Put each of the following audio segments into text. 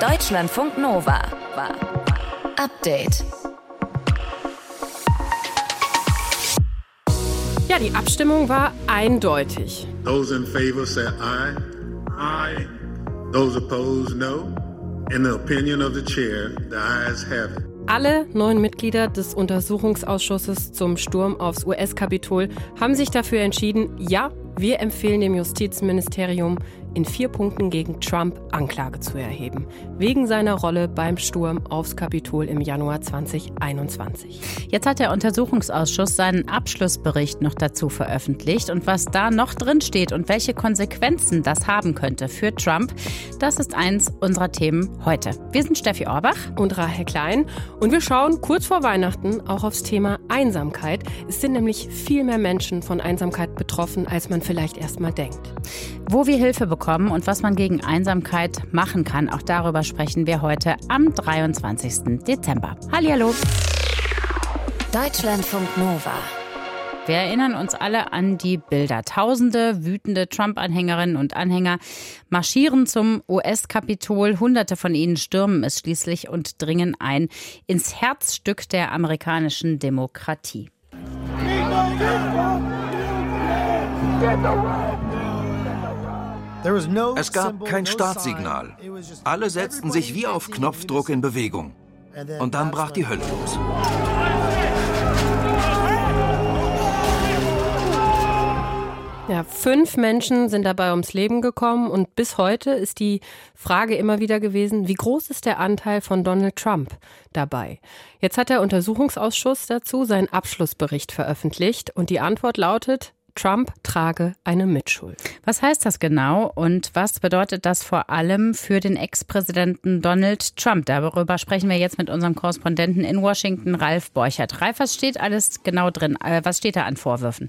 Deutschlandfunk Nova. Update. Ja, die Abstimmung war eindeutig. Those in favor say aye. Aye. Those opposed, no. In the opinion of the chair, the ayes have it. Alle neun Mitglieder des Untersuchungsausschusses zum Sturm aufs US-Kapitol haben sich dafür entschieden, ja, wir empfehlen dem Justizministerium, in vier Punkten gegen Trump Anklage zu erheben, wegen seiner Rolle beim Sturm aufs Kapitol im Januar 2021. Jetzt hat der Untersuchungsausschuss seinen Abschlussbericht noch dazu veröffentlicht und was da noch drin steht und welche Konsequenzen das haben könnte für Trump, das ist eins unserer Themen heute. Wir sind Steffi Orbach und Rahel Klein und wir schauen kurz vor Weihnachten auch aufs Thema Einsamkeit. Es sind nämlich viel mehr Menschen von Einsamkeit betroffen, als man vielleicht erst mal denkt. Wo wir Hilfe bekommen und was man gegen Einsamkeit machen kann, auch darüber sprechen wir heute am 23. Dezember. Hallihallo. Deutschlandfunk Nova. Wir erinnern uns alle an die Bilder. Tausende wütende Trump-Anhängerinnen und Anhänger marschieren zum US-Kapitol. Hunderte von ihnen stürmen es schließlich und dringen ein ins Herzstück der amerikanischen Demokratie. Es gab kein Startsignal. Alle setzten sich wie auf Knopfdruck in Bewegung. Und dann brach die Hölle los. Ja, fünf Menschen sind dabei ums Leben gekommen und bis heute ist die Frage immer wieder gewesen, wie groß ist der Anteil von Donald Trump dabei? Jetzt hat der Untersuchungsausschuss dazu seinen Abschlussbericht veröffentlicht und die Antwort lautet, Trump trage eine Mitschuld. Was heißt das genau und was bedeutet das vor allem für den Ex-Präsidenten Donald Trump? Darüber sprechen wir jetzt mit unserem Korrespondenten in Washington, Ralf Borchert. Ralf, was steht alles genau drin? Äh, was steht da an Vorwürfen?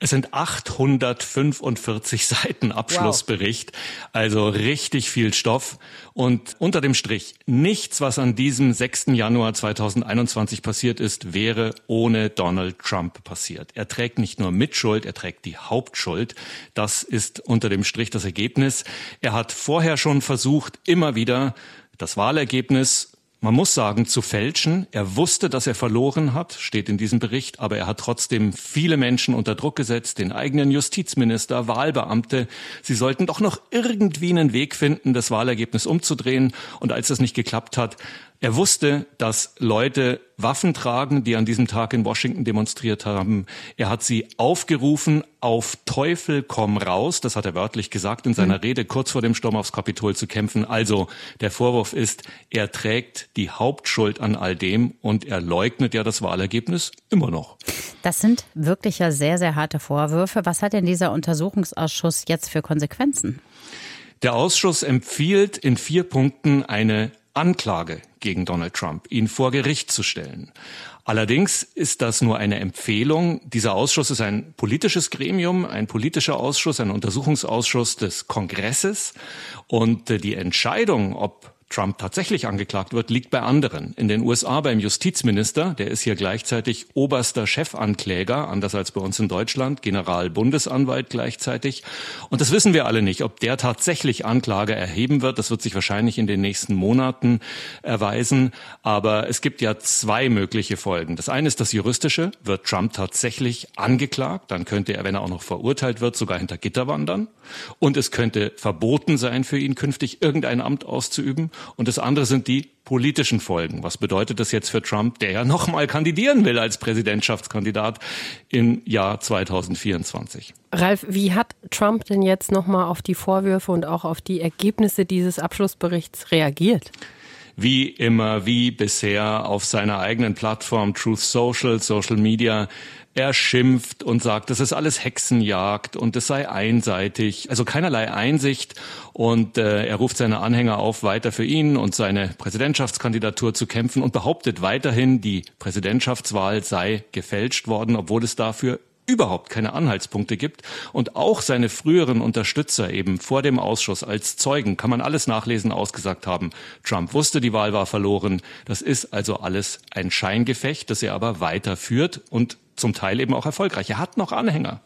Es sind 845 Seiten Abschlussbericht, wow. also richtig viel Stoff. Und unter dem Strich, nichts, was an diesem 6. Januar 2021 passiert ist, wäre ohne Donald Trump passiert. Er trägt nicht nur Mitschuld, er trägt die Hauptschuld. Das ist unter dem Strich das Ergebnis. Er hat vorher schon versucht, immer wieder das Wahlergebnis man muss sagen, zu fälschen. Er wusste, dass er verloren hat, steht in diesem Bericht, aber er hat trotzdem viele Menschen unter Druck gesetzt, den eigenen Justizminister, Wahlbeamte. Sie sollten doch noch irgendwie einen Weg finden, das Wahlergebnis umzudrehen. Und als das nicht geklappt hat, er wusste, dass Leute Waffen tragen, die an diesem Tag in Washington demonstriert haben. Er hat sie aufgerufen, auf Teufel komm raus, das hat er wörtlich gesagt in seiner mhm. Rede, kurz vor dem Sturm aufs Kapitol zu kämpfen. Also der Vorwurf ist, er trägt die Hauptschuld an all dem und er leugnet ja das Wahlergebnis immer noch. Das sind wirklich ja sehr, sehr harte Vorwürfe. Was hat denn dieser Untersuchungsausschuss jetzt für Konsequenzen? Der Ausschuss empfiehlt in vier Punkten eine Anklage gegen Donald Trump, ihn vor Gericht zu stellen. Allerdings ist das nur eine Empfehlung. Dieser Ausschuss ist ein politisches Gremium, ein politischer Ausschuss, ein Untersuchungsausschuss des Kongresses. Und die Entscheidung, ob Trump tatsächlich angeklagt wird, liegt bei anderen. In den USA beim Justizminister, der ist hier gleichzeitig oberster Chefankläger, anders als bei uns in Deutschland, Generalbundesanwalt gleichzeitig. Und das wissen wir alle nicht, ob der tatsächlich Anklage erheben wird. Das wird sich wahrscheinlich in den nächsten Monaten erweisen. Aber es gibt ja zwei mögliche Folgen. Das eine ist das juristische. Wird Trump tatsächlich angeklagt, dann könnte er, wenn er auch noch verurteilt wird, sogar hinter Gitter wandern. Und es könnte verboten sein für ihn, künftig irgendein Amt auszuüben. Und das andere sind die politischen Folgen. Was bedeutet das jetzt für Trump, der ja nochmal kandidieren will als Präsidentschaftskandidat im Jahr 2024? Ralf, wie hat Trump denn jetzt nochmal auf die Vorwürfe und auch auf die Ergebnisse dieses Abschlussberichts reagiert? wie immer, wie bisher auf seiner eigenen Plattform Truth Social, Social Media er schimpft und sagt, das ist alles Hexenjagd und es sei einseitig, also keinerlei Einsicht. Und äh, er ruft seine Anhänger auf, weiter für ihn und seine Präsidentschaftskandidatur zu kämpfen und behauptet weiterhin, die Präsidentschaftswahl sei gefälscht worden, obwohl es dafür überhaupt keine Anhaltspunkte gibt und auch seine früheren Unterstützer eben vor dem Ausschuss als Zeugen, kann man alles nachlesen, ausgesagt haben, Trump wusste, die Wahl war verloren. Das ist also alles ein Scheingefecht, das er aber weiterführt und zum Teil eben auch erfolgreich. Er hat noch Anhänger.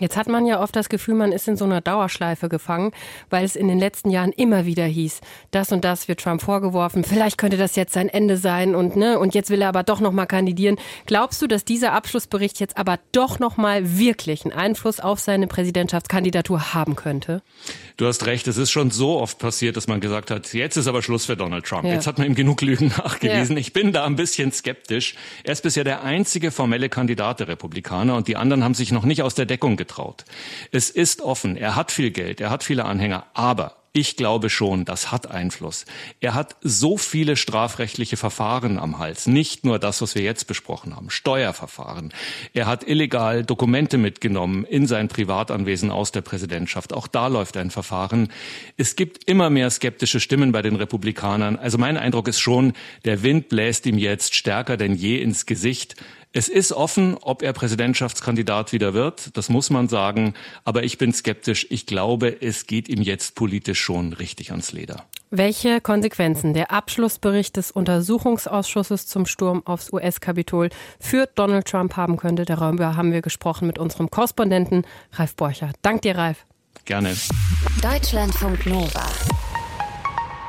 Jetzt hat man ja oft das Gefühl, man ist in so einer Dauerschleife gefangen, weil es in den letzten Jahren immer wieder hieß, das und das wird Trump vorgeworfen, vielleicht könnte das jetzt sein Ende sein und ne und jetzt will er aber doch noch mal kandidieren. Glaubst du, dass dieser Abschlussbericht jetzt aber doch noch mal wirklich einen Einfluss auf seine Präsidentschaftskandidatur haben könnte? Du hast recht, es ist schon so oft passiert, dass man gesagt hat, jetzt ist aber Schluss für Donald Trump. Ja. Jetzt hat man ihm genug Lügen nachgewiesen. Ja. Ich bin da ein bisschen skeptisch. Er ist bisher der einzige formelle Kandidat der Republikaner und die anderen haben sich noch nicht aus der Deckung getraut. Es ist offen, er hat viel Geld, er hat viele Anhänger, aber ich glaube schon, das hat Einfluss. Er hat so viele strafrechtliche Verfahren am Hals. Nicht nur das, was wir jetzt besprochen haben, Steuerverfahren. Er hat illegal Dokumente mitgenommen in sein Privatanwesen aus der Präsidentschaft. Auch da läuft ein Verfahren. Es gibt immer mehr skeptische Stimmen bei den Republikanern. Also mein Eindruck ist schon, der Wind bläst ihm jetzt stärker denn je ins Gesicht. Es ist offen, ob er Präsidentschaftskandidat wieder wird. Das muss man sagen. Aber ich bin skeptisch. Ich glaube, es geht ihm jetzt politisch schon richtig ans Leder. Welche Konsequenzen der Abschlussbericht des Untersuchungsausschusses zum Sturm aufs US-Kapitol für Donald Trump haben könnte, darüber haben wir gesprochen mit unserem Korrespondenten Ralf Borcher. Dank dir, Ralf. Gerne. Deutschlandfunk Nova.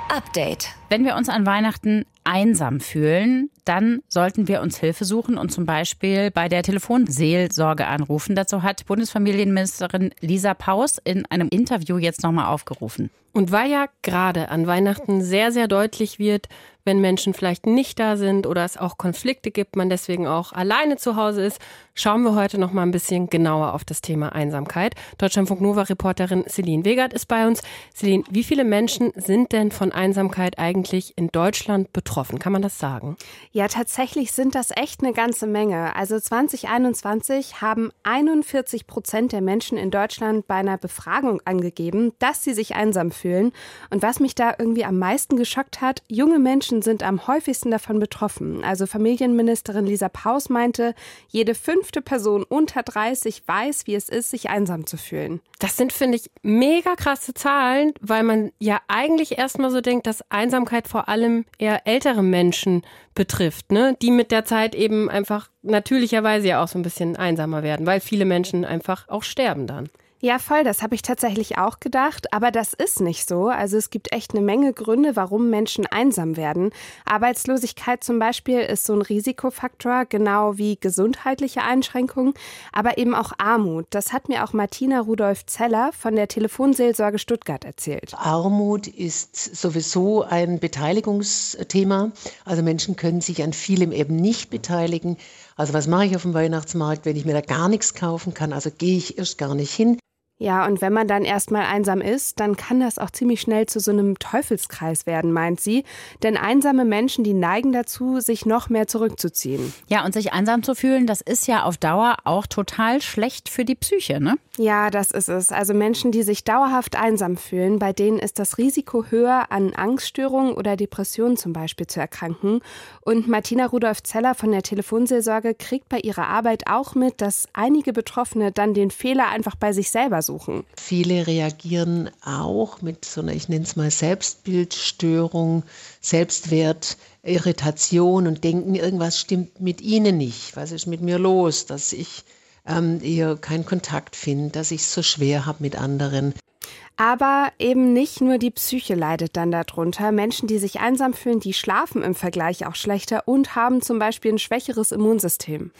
Update. Wenn wir uns an Weihnachten einsam fühlen, dann sollten wir uns Hilfe suchen und zum Beispiel bei der Telefonseelsorge anrufen. Dazu hat Bundesfamilienministerin Lisa Paus in einem Interview jetzt nochmal aufgerufen. Und weil ja gerade an Weihnachten sehr, sehr deutlich wird, wenn Menschen vielleicht nicht da sind oder es auch Konflikte gibt, man deswegen auch alleine zu Hause ist, schauen wir heute noch mal ein bisschen genauer auf das Thema Einsamkeit. Deutschlandfunk Nova Reporterin Celine Wegert ist bei uns. Celine, wie viele Menschen sind denn von Einsamkeit eigentlich in Deutschland betroffen? Kann man das sagen? Ja, tatsächlich sind das echt eine ganze Menge. Also 2021 haben 41 Prozent der Menschen in Deutschland bei einer Befragung angegeben, dass sie sich einsam fühlen. Und was mich da irgendwie am meisten geschockt hat, junge Menschen sind am häufigsten davon betroffen. Also Familienministerin Lisa Paus meinte, jede fünfte Person unter 30 weiß, wie es ist, sich einsam zu fühlen. Das sind, finde ich, mega krasse Zahlen, weil man ja eigentlich erstmal so denkt, dass Einsamkeit vor allem eher ältere Menschen betrifft, ne? Die mit der Zeit eben einfach natürlicherweise ja auch so ein bisschen einsamer werden, weil viele Menschen einfach auch sterben dann. Ja, voll, das habe ich tatsächlich auch gedacht, aber das ist nicht so. Also es gibt echt eine Menge Gründe, warum Menschen einsam werden. Arbeitslosigkeit zum Beispiel ist so ein Risikofaktor, genau wie gesundheitliche Einschränkungen, aber eben auch Armut. Das hat mir auch Martina Rudolf Zeller von der Telefonseelsorge Stuttgart erzählt. Armut ist sowieso ein Beteiligungsthema. Also Menschen können sich an vielem eben nicht beteiligen. Also was mache ich auf dem Weihnachtsmarkt, wenn ich mir da gar nichts kaufen kann? Also gehe ich erst gar nicht hin. Ja, und wenn man dann erstmal einsam ist, dann kann das auch ziemlich schnell zu so einem Teufelskreis werden, meint sie. Denn einsame Menschen, die neigen dazu, sich noch mehr zurückzuziehen. Ja, und sich einsam zu fühlen, das ist ja auf Dauer auch total schlecht für die Psyche, ne? Ja, das ist es. Also Menschen, die sich dauerhaft einsam fühlen, bei denen ist das Risiko höher, an Angststörungen oder Depressionen zum Beispiel zu erkranken. Und Martina Rudolf Zeller von der Telefonseelsorge kriegt bei ihrer Arbeit auch mit, dass einige Betroffene dann den Fehler einfach bei sich selber suchen. Viele reagieren auch mit so einer, ich nenne es mal Selbstbildstörung, Selbstwert, Irritation und denken, irgendwas stimmt mit ihnen nicht. Was ist mit mir los, dass ich ähm, eher keinen Kontakt finde, dass ich es so schwer habe mit anderen. Aber eben nicht nur die Psyche leidet dann darunter. Menschen, die sich einsam fühlen, die schlafen im Vergleich auch schlechter und haben zum Beispiel ein schwächeres Immunsystem.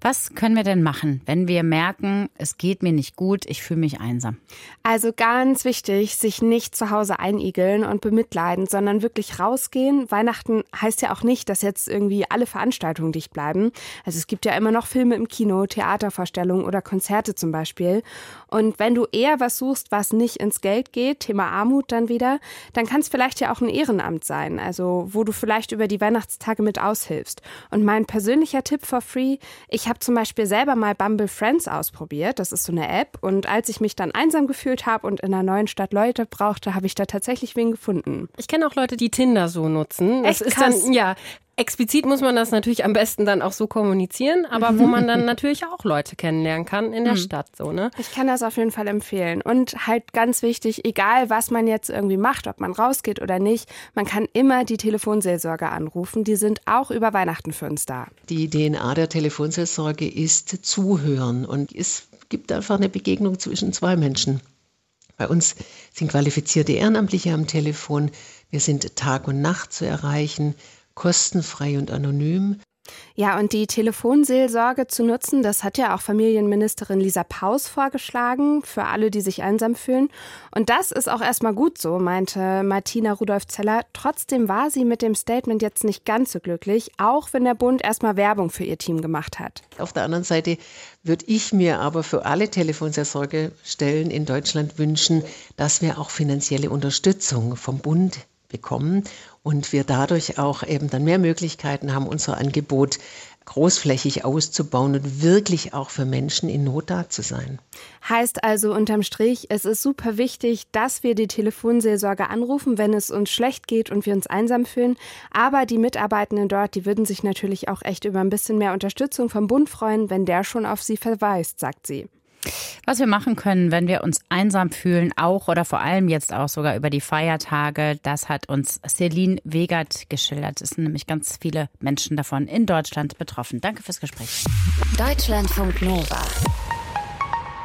Was können wir denn machen, wenn wir merken, es geht mir nicht gut, ich fühle mich einsam? Also ganz wichtig, sich nicht zu Hause einigeln und bemitleiden, sondern wirklich rausgehen. Weihnachten heißt ja auch nicht, dass jetzt irgendwie alle Veranstaltungen dicht bleiben. Also es gibt ja immer noch Filme im Kino, Theatervorstellungen oder Konzerte zum Beispiel. Und wenn du eher was suchst, was nicht ins Geld geht, Thema Armut dann wieder, dann kann es vielleicht ja auch ein Ehrenamt sein, also wo du vielleicht über die Weihnachtstage mit aushilfst. Und mein persönlicher Tipp for free, ich habe zum Beispiel selber mal Bumble Friends ausprobiert, das ist so eine App und als ich mich dann einsam gefühlt habe und in einer neuen Stadt Leute brauchte, habe ich da tatsächlich wen gefunden. Ich kenne auch Leute, die Tinder so nutzen. Das Echt ist krass. dann ja Explizit muss man das natürlich am besten dann auch so kommunizieren, aber wo man dann natürlich auch Leute kennenlernen kann in der mhm. Stadt, so, ne? Ich kann das auf jeden Fall empfehlen. Und halt ganz wichtig, egal was man jetzt irgendwie macht, ob man rausgeht oder nicht, man kann immer die Telefonseelsorge anrufen. Die sind auch über Weihnachten für uns da. Die DNA der Telefonseelsorge ist zuhören und ist gibt einfach eine Begegnung zwischen zwei Menschen. Bei uns sind qualifizierte Ehrenamtliche am Telefon. Wir sind Tag und Nacht zu erreichen, kostenfrei und anonym. Ja, und die Telefonseelsorge zu nutzen, das hat ja auch Familienministerin Lisa Paus vorgeschlagen, für alle, die sich einsam fühlen. Und das ist auch erstmal gut so, meinte Martina Rudolf-Zeller. Trotzdem war sie mit dem Statement jetzt nicht ganz so glücklich, auch wenn der Bund erstmal Werbung für ihr Team gemacht hat. Auf der anderen Seite würde ich mir aber für alle Telefonseelsorgestellen in Deutschland wünschen, dass wir auch finanzielle Unterstützung vom Bund bekommen und wir dadurch auch eben dann mehr Möglichkeiten haben, unser Angebot großflächig auszubauen und wirklich auch für Menschen in Not da zu sein. Heißt also unterm Strich, es ist super wichtig, dass wir die Telefonseelsorge anrufen, wenn es uns schlecht geht und wir uns einsam fühlen. Aber die Mitarbeitenden dort, die würden sich natürlich auch echt über ein bisschen mehr Unterstützung vom Bund freuen, wenn der schon auf sie verweist, sagt sie. Was wir machen können, wenn wir uns einsam fühlen, auch oder vor allem jetzt auch sogar über die Feiertage, das hat uns Celine Wegert geschildert. Es sind nämlich ganz viele Menschen davon in Deutschland betroffen. Danke fürs Gespräch. Deutschlandfunk Nova.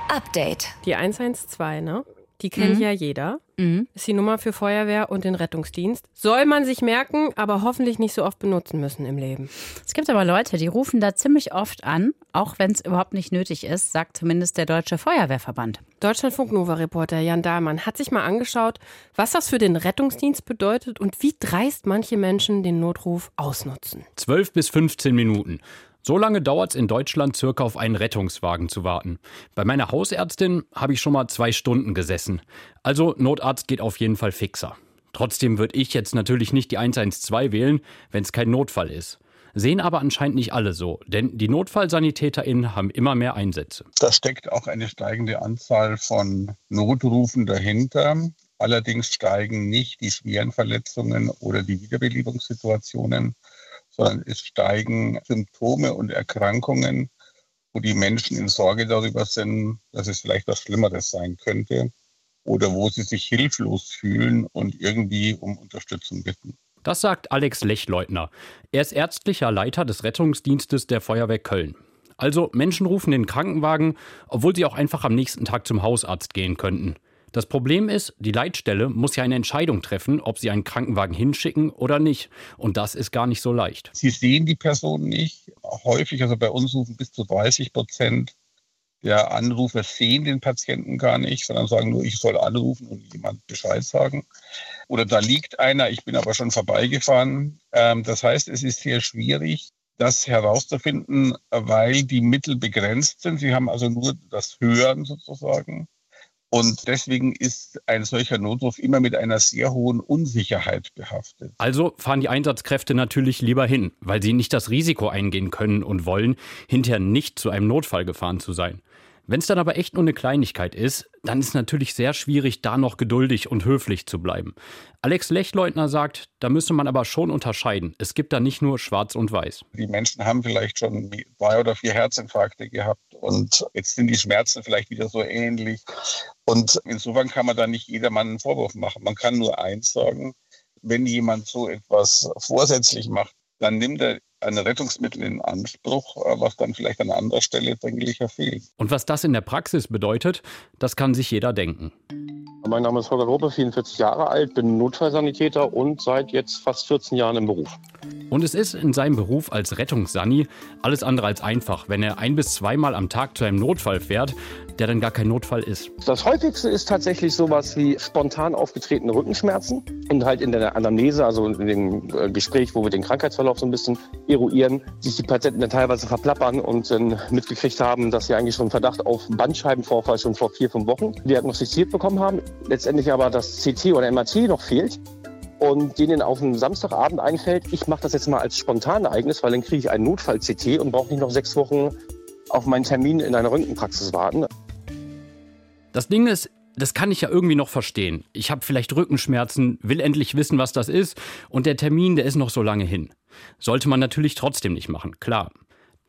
Update. Die 112, ne? Die kennt mhm. ja jeder. Mhm. Ist die Nummer für Feuerwehr und den Rettungsdienst. Soll man sich merken, aber hoffentlich nicht so oft benutzen müssen im Leben. Es gibt aber Leute, die rufen da ziemlich oft an, auch wenn es überhaupt nicht nötig ist, sagt zumindest der Deutsche Feuerwehrverband. Deutschlandfunk Nova-Reporter Jan Dahlmann hat sich mal angeschaut, was das für den Rettungsdienst bedeutet und wie dreist manche Menschen den Notruf ausnutzen. 12 bis 15 Minuten. So lange dauert es in Deutschland circa auf einen Rettungswagen zu warten. Bei meiner Hausärztin habe ich schon mal zwei Stunden gesessen. Also Notarzt geht auf jeden Fall fixer. Trotzdem würde ich jetzt natürlich nicht die 112 wählen, wenn es kein Notfall ist. Sehen aber anscheinend nicht alle so, denn die NotfallsanitäterInnen haben immer mehr Einsätze. Da steckt auch eine steigende Anzahl von Notrufen dahinter. Allerdings steigen nicht die schweren Verletzungen oder die Wiederbelebungssituationen sondern es steigen Symptome und Erkrankungen, wo die Menschen in Sorge darüber sind, dass es vielleicht was Schlimmeres sein könnte oder wo sie sich hilflos fühlen und irgendwie um Unterstützung bitten. Das sagt Alex Lechleutner. Er ist ärztlicher Leiter des Rettungsdienstes der Feuerwehr Köln. Also Menschen rufen den Krankenwagen, obwohl sie auch einfach am nächsten Tag zum Hausarzt gehen könnten. Das Problem ist, die Leitstelle muss ja eine Entscheidung treffen, ob sie einen Krankenwagen hinschicken oder nicht. Und das ist gar nicht so leicht. Sie sehen die Person nicht. Häufig, also bei uns rufen bis zu 30 Prozent der Anrufer sehen den Patienten gar nicht, sondern sagen nur, ich soll anrufen und jemand Bescheid sagen. Oder da liegt einer, ich bin aber schon vorbeigefahren. Ähm, das heißt, es ist sehr schwierig, das herauszufinden, weil die Mittel begrenzt sind. Sie haben also nur das Hören sozusagen. Und deswegen ist ein solcher Notruf immer mit einer sehr hohen Unsicherheit behaftet. Also fahren die Einsatzkräfte natürlich lieber hin, weil sie nicht das Risiko eingehen können und wollen, hinterher nicht zu einem Notfall gefahren zu sein. Wenn es dann aber echt nur eine Kleinigkeit ist, dann ist natürlich sehr schwierig, da noch geduldig und höflich zu bleiben. Alex Lechleutner sagt, da müsse man aber schon unterscheiden. Es gibt da nicht nur schwarz und weiß. Die Menschen haben vielleicht schon drei oder vier Herzinfarkte gehabt und jetzt sind die Schmerzen vielleicht wieder so ähnlich. Und insofern kann man da nicht jedermann einen Vorwurf machen. Man kann nur eins sagen, wenn jemand so etwas vorsätzlich macht, dann nimmt er ein Rettungsmittel in Anspruch, äh, was dann vielleicht an anderer Stelle dringlicher fehlt. Und was das in der Praxis bedeutet, das kann sich jeder denken. Mein Name ist Holger Gruppe, 44 Jahre alt, bin Notfallsanitäter und seit jetzt fast 14 Jahren im Beruf. Und es ist in seinem Beruf als Rettungssani alles andere als einfach, wenn er ein bis zweimal am Tag zu einem Notfall fährt, der dann gar kein Notfall ist. Das häufigste ist tatsächlich sowas wie spontan aufgetretene Rückenschmerzen und halt in der Anamnese, also in dem äh, Gespräch, wo wir den Krankheitsverlauf so ein bisschen eruieren, sich die Patienten dann teilweise verplappern und dann mitgekriegt haben, dass sie eigentlich schon Verdacht auf Bandscheibenvorfall schon vor vier, fünf Wochen diagnostiziert bekommen haben. Letztendlich aber das CT oder MRT noch fehlt und denen auf einen Samstagabend einfällt, ich mache das jetzt mal als Spontanereignis, weil dann kriege ich einen Notfall-CT und brauche nicht noch sechs Wochen auf meinen Termin in einer Röntgenpraxis warten. Das Ding ist, das kann ich ja irgendwie noch verstehen. Ich habe vielleicht Rückenschmerzen, will endlich wissen, was das ist und der Termin, der ist noch so lange hin. Sollte man natürlich trotzdem nicht machen, klar.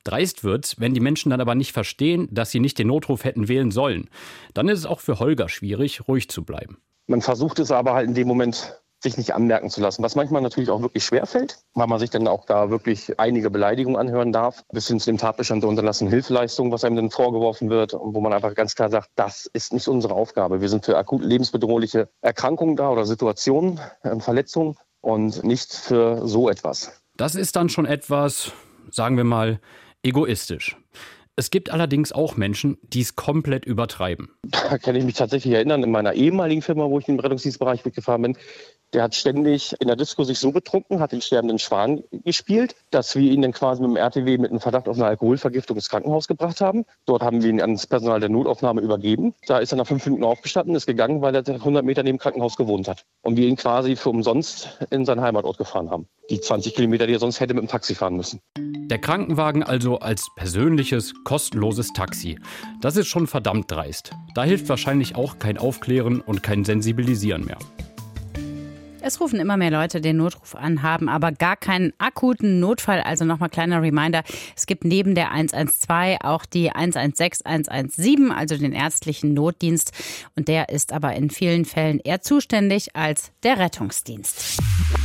Dreist wird's, wenn die Menschen dann aber nicht verstehen, dass sie nicht den Notruf hätten wählen sollen. Dann ist es auch für Holger schwierig, ruhig zu bleiben. Man versucht es aber halt in dem Moment sich nicht anmerken zu lassen, was manchmal natürlich auch wirklich schwerfällt, weil man sich dann auch da wirklich einige Beleidigungen anhören darf, bis hin zu dem Tatbestand der unterlassenen Hilfeleistung, was einem dann vorgeworfen wird und wo man einfach ganz klar sagt, das ist nicht unsere Aufgabe. Wir sind für akut lebensbedrohliche Erkrankungen da oder Situationen, äh, Verletzungen und nicht für so etwas. Das ist dann schon etwas, sagen wir mal, egoistisch. Es gibt allerdings auch Menschen, die es komplett übertreiben. Da kann ich mich tatsächlich erinnern, in meiner ehemaligen Firma, wo ich im Rettungsdienstbereich mitgefahren bin, der hat ständig in der Disco sich so betrunken, hat den sterbenden Schwan gespielt, dass wir ihn dann quasi mit dem RTW mit einem Verdacht auf eine Alkoholvergiftung ins Krankenhaus gebracht haben. Dort haben wir ihn ans Personal der Notaufnahme übergeben. Da ist er nach fünf Minuten aufgestanden, ist gegangen, weil er 100 Meter neben dem Krankenhaus gewohnt hat. Und wir ihn quasi für umsonst in seinen Heimatort gefahren haben. Die 20 Kilometer, die er sonst hätte mit dem Taxi fahren müssen. Der Krankenwagen also als persönliches, kostenloses Taxi. Das ist schon verdammt dreist. Da hilft wahrscheinlich auch kein Aufklären und kein Sensibilisieren mehr. Es rufen immer mehr Leute den Notruf an, haben aber gar keinen akuten Notfall. Also nochmal kleiner Reminder. Es gibt neben der 112 auch die 116 117, also den ärztlichen Notdienst. Und der ist aber in vielen Fällen eher zuständig als der Rettungsdienst.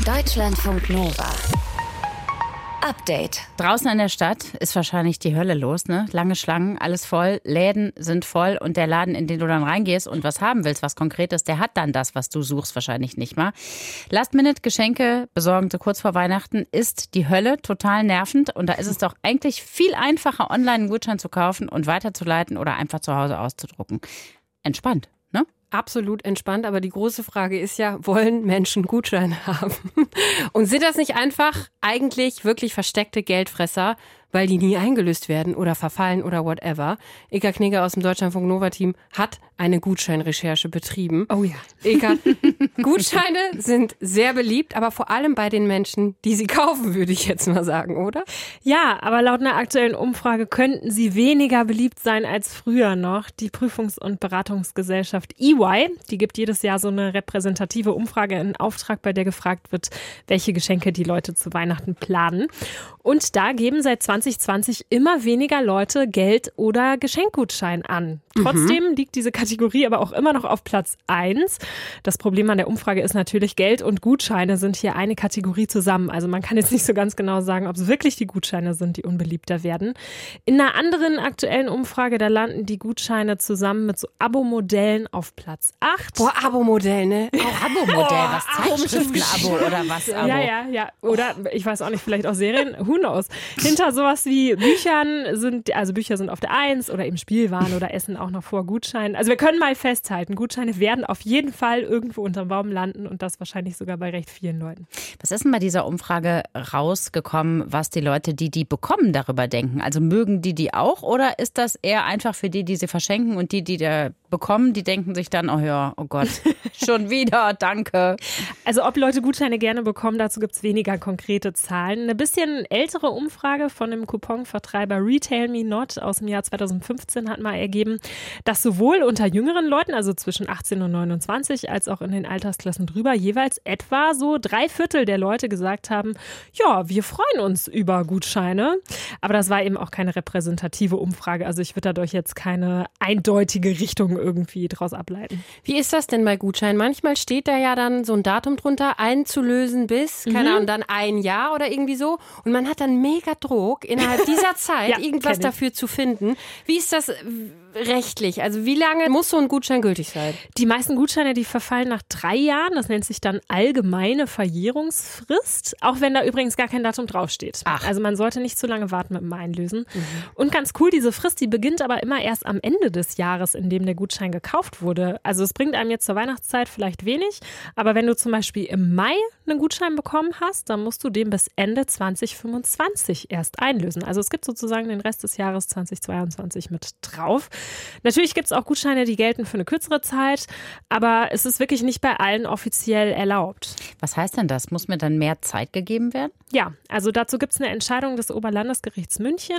Deutschlandfunk Nova. Update. Draußen in der Stadt ist wahrscheinlich die Hölle los, ne? Lange Schlangen, alles voll, Läden sind voll und der Laden, in den du dann reingehst und was haben willst, was konkretes, der hat dann das, was du suchst, wahrscheinlich nicht mal. Last-Minute-Geschenke besorgen so kurz vor Weihnachten ist die Hölle, total nervend und da ist es doch eigentlich viel einfacher, online einen Gutschein zu kaufen und weiterzuleiten oder einfach zu Hause auszudrucken. Entspannt absolut entspannt, aber die große Frage ist ja, wollen Menschen Gutscheine haben? Und sind das nicht einfach eigentlich wirklich versteckte Geldfresser, weil die nie eingelöst werden oder verfallen oder whatever. Eka Knigge aus dem Deutschlandfunk Nova Team hat eine Gutscheinrecherche betrieben. Oh ja. Eka, Gutscheine sind sehr beliebt, aber vor allem bei den Menschen, die sie kaufen, würde ich jetzt mal sagen, oder? Ja, aber laut einer aktuellen Umfrage könnten sie weniger beliebt sein als früher noch. Die Prüfungs- und Beratungsgesellschaft EY, die gibt jedes Jahr so eine repräsentative Umfrage in Auftrag, bei der gefragt wird, welche Geschenke die Leute zu Weihnachten planen. Und da geben seit 20 2020 immer weniger Leute Geld oder Geschenkgutschein an. Trotzdem mhm. liegt diese Kategorie aber auch immer noch auf Platz 1. Das Problem an der Umfrage ist natürlich, Geld und Gutscheine sind hier eine Kategorie zusammen. Also man kann jetzt nicht so ganz genau sagen, ob es wirklich die Gutscheine sind, die unbeliebter werden. In einer anderen aktuellen Umfrage, da landen die Gutscheine zusammen mit so Abo-Modellen auf Platz 8. Boah, Abo-Modell, ne? Auch Abo-Modell, was Zeitschriften-Abo oder was Abo? Ja, ja, ja. Oder ich weiß auch nicht, vielleicht auch Serien, who knows. Hinter sowas wie Büchern sind, also Bücher sind auf der Eins oder eben Spielwaren oder Essen auch noch vor Gutscheinen. Also wir können mal festhalten, Gutscheine werden auf jeden Fall irgendwo unterm Baum landen und das wahrscheinlich sogar bei recht vielen Leuten. Was ist denn bei dieser Umfrage rausgekommen, was die Leute, die die bekommen, darüber denken? Also mögen die die auch oder ist das eher einfach für die, die sie verschenken und die, die da bekommen, die denken sich dann, oh ja, oh Gott, schon wieder, danke. Also ob Leute Gutscheine gerne bekommen, dazu gibt es weniger konkrete Zahlen. Eine bisschen ältere Umfrage von dem Couponvertreiber Retail Me Not aus dem Jahr 2015 hat mal ergeben, dass sowohl unter jüngeren Leuten, also zwischen 18 und 29, als auch in den Altersklassen drüber, jeweils etwa so drei Viertel der Leute gesagt haben, ja, wir freuen uns über Gutscheine. Aber das war eben auch keine repräsentative Umfrage. Also ich würde dadurch jetzt keine eindeutige Richtung irgendwie draus ableiten. Wie ist das denn bei Gutscheinen? Manchmal steht da ja dann so ein Datum drunter, einzulösen bis, keine mhm. Ahnung, dann ein Jahr oder irgendwie so. Und man hat dann mega Druck, innerhalb dieser Zeit ja, irgendwas dafür zu finden. Wie ist das rechtlich? Also wie lange muss so ein Gutschein gültig sein? Die meisten Gutscheine, die verfallen nach drei Jahren. Das nennt sich dann allgemeine Verjährungsfrist. Auch wenn da übrigens gar kein Datum draufsteht. Ach. Also man sollte nicht zu lange warten mit dem Einlösen. Mhm. Und ganz cool, diese Frist, die beginnt aber immer erst am Ende des Jahres, in dem der Gutschein gekauft wurde. Also es bringt einem jetzt zur Weihnachtszeit vielleicht wenig. Aber wenn du zum Beispiel im Mai einen Gutschein bekommen hast, dann musst du den bis Ende 2025 erst einlösen. Also es gibt sozusagen den Rest des Jahres 2022 mit drauf. Natürlich gibt es auch Gutscheine, die gelten für eine kürzere Zeit, aber es ist wirklich nicht bei allen offiziell erlaubt. Was heißt denn das? Muss mir dann mehr Zeit gegeben werden? Ja, also dazu gibt es eine Entscheidung des Oberlandesgerichts München.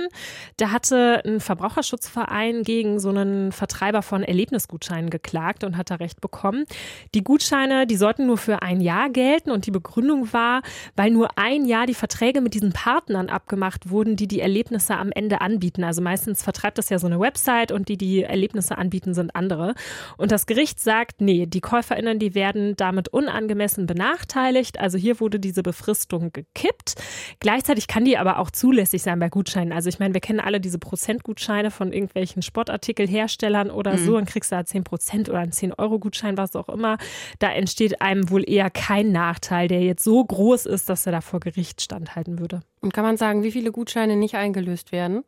Da hatte ein Verbraucherschutzverein gegen so einen Vertreiber von Erlebnisgutscheinen geklagt und hat da Recht bekommen. Die Gutscheine, die sollten nur für ein Jahr gelten und die Begründung war, weil nur ein Jahr die Verträge mit diesen Partnern abgemacht wurden, die die Erlebnisse am Ende anbieten. Also meistens vertreibt das ja so eine Website und die die Erlebnisse anbieten, sind andere. Und das Gericht sagt, nee, die KäuferInnen, die werden damit unangemessen benachteiligt. Also hier wurde diese Befristung gekippt. Gleichzeitig kann die aber auch zulässig sein bei Gutscheinen. Also ich meine, wir kennen alle diese Prozentgutscheine von irgendwelchen Sportartikelherstellern oder mhm. so. Dann kriegst du da 10 Prozent oder einen 10-Euro-Gutschein, was auch immer. Da entsteht einem wohl eher kein Nachteil, der jetzt so groß ist, dass er da vor Gericht standhalten würde. Und kann man sagen, wie viele Gutscheine nicht eingelöst werden?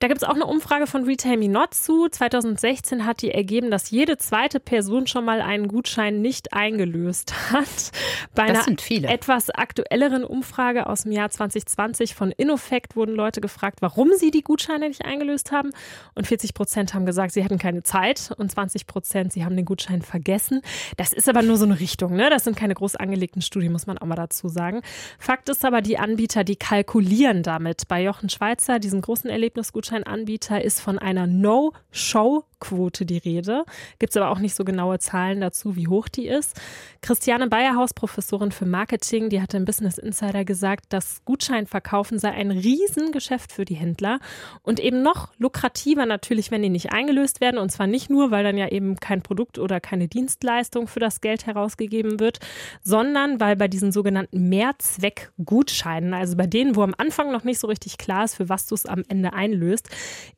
Da gibt es auch eine Umfrage von Retail Me Not zu. 2016 hat die ergeben, dass jede zweite Person schon mal einen Gutschein nicht eingelöst hat. Bei das viele. etwas aktuelleren Umfrage aus dem Jahr 2020 von InnoFact wurden Leute gefragt, warum sie die Gutscheine nicht eingelöst haben. Und 40 Prozent haben gesagt, sie hatten keine Zeit und 20 Prozent, sie haben den Gutschein vergessen. Das ist aber nur so eine Richtung. Ne? Das sind keine groß angelegten Studien, muss man auch mal dazu sagen. Fakt ist aber, die Anbieter, die kalkulieren damit. Bei Jochen Schweizer, diesen großen Erlebnisgutscheinanbieter ist von einer No-Show Quote die Rede. Gibt es aber auch nicht so genaue Zahlen dazu, wie hoch die ist. Christiane Bayerhaus, Professorin für Marketing, die hatte im Business Insider gesagt, das Gutscheinverkaufen sei ein Riesengeschäft für die Händler und eben noch lukrativer natürlich, wenn die nicht eingelöst werden. Und zwar nicht nur, weil dann ja eben kein Produkt oder keine Dienstleistung für das Geld herausgegeben wird, sondern weil bei diesen sogenannten Mehrzweckgutscheinen, also bei denen, wo am Anfang noch nicht so richtig klar ist, für was du es am Ende einlöst,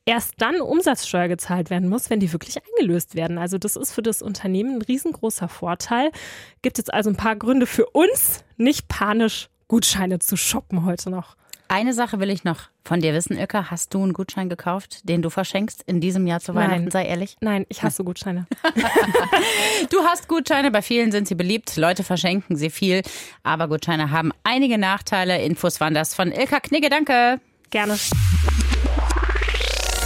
erst dann Umsatzsteuer gezahlt werden muss, wenn die wirklich eingelöst werden. Also das ist für das Unternehmen ein riesengroßer Vorteil. Gibt es also ein paar Gründe für uns, nicht panisch Gutscheine zu shoppen heute noch. Eine Sache will ich noch von dir wissen, Ilka. Hast du einen Gutschein gekauft, den du verschenkst in diesem Jahr zu Weihnachten? Nein. Sei ehrlich. Nein, ich hasse Gutscheine. du hast Gutscheine, bei vielen sind sie beliebt. Leute verschenken sie viel. Aber Gutscheine haben einige Nachteile. Infos waren das von Ilka Knigge. Danke. Gerne.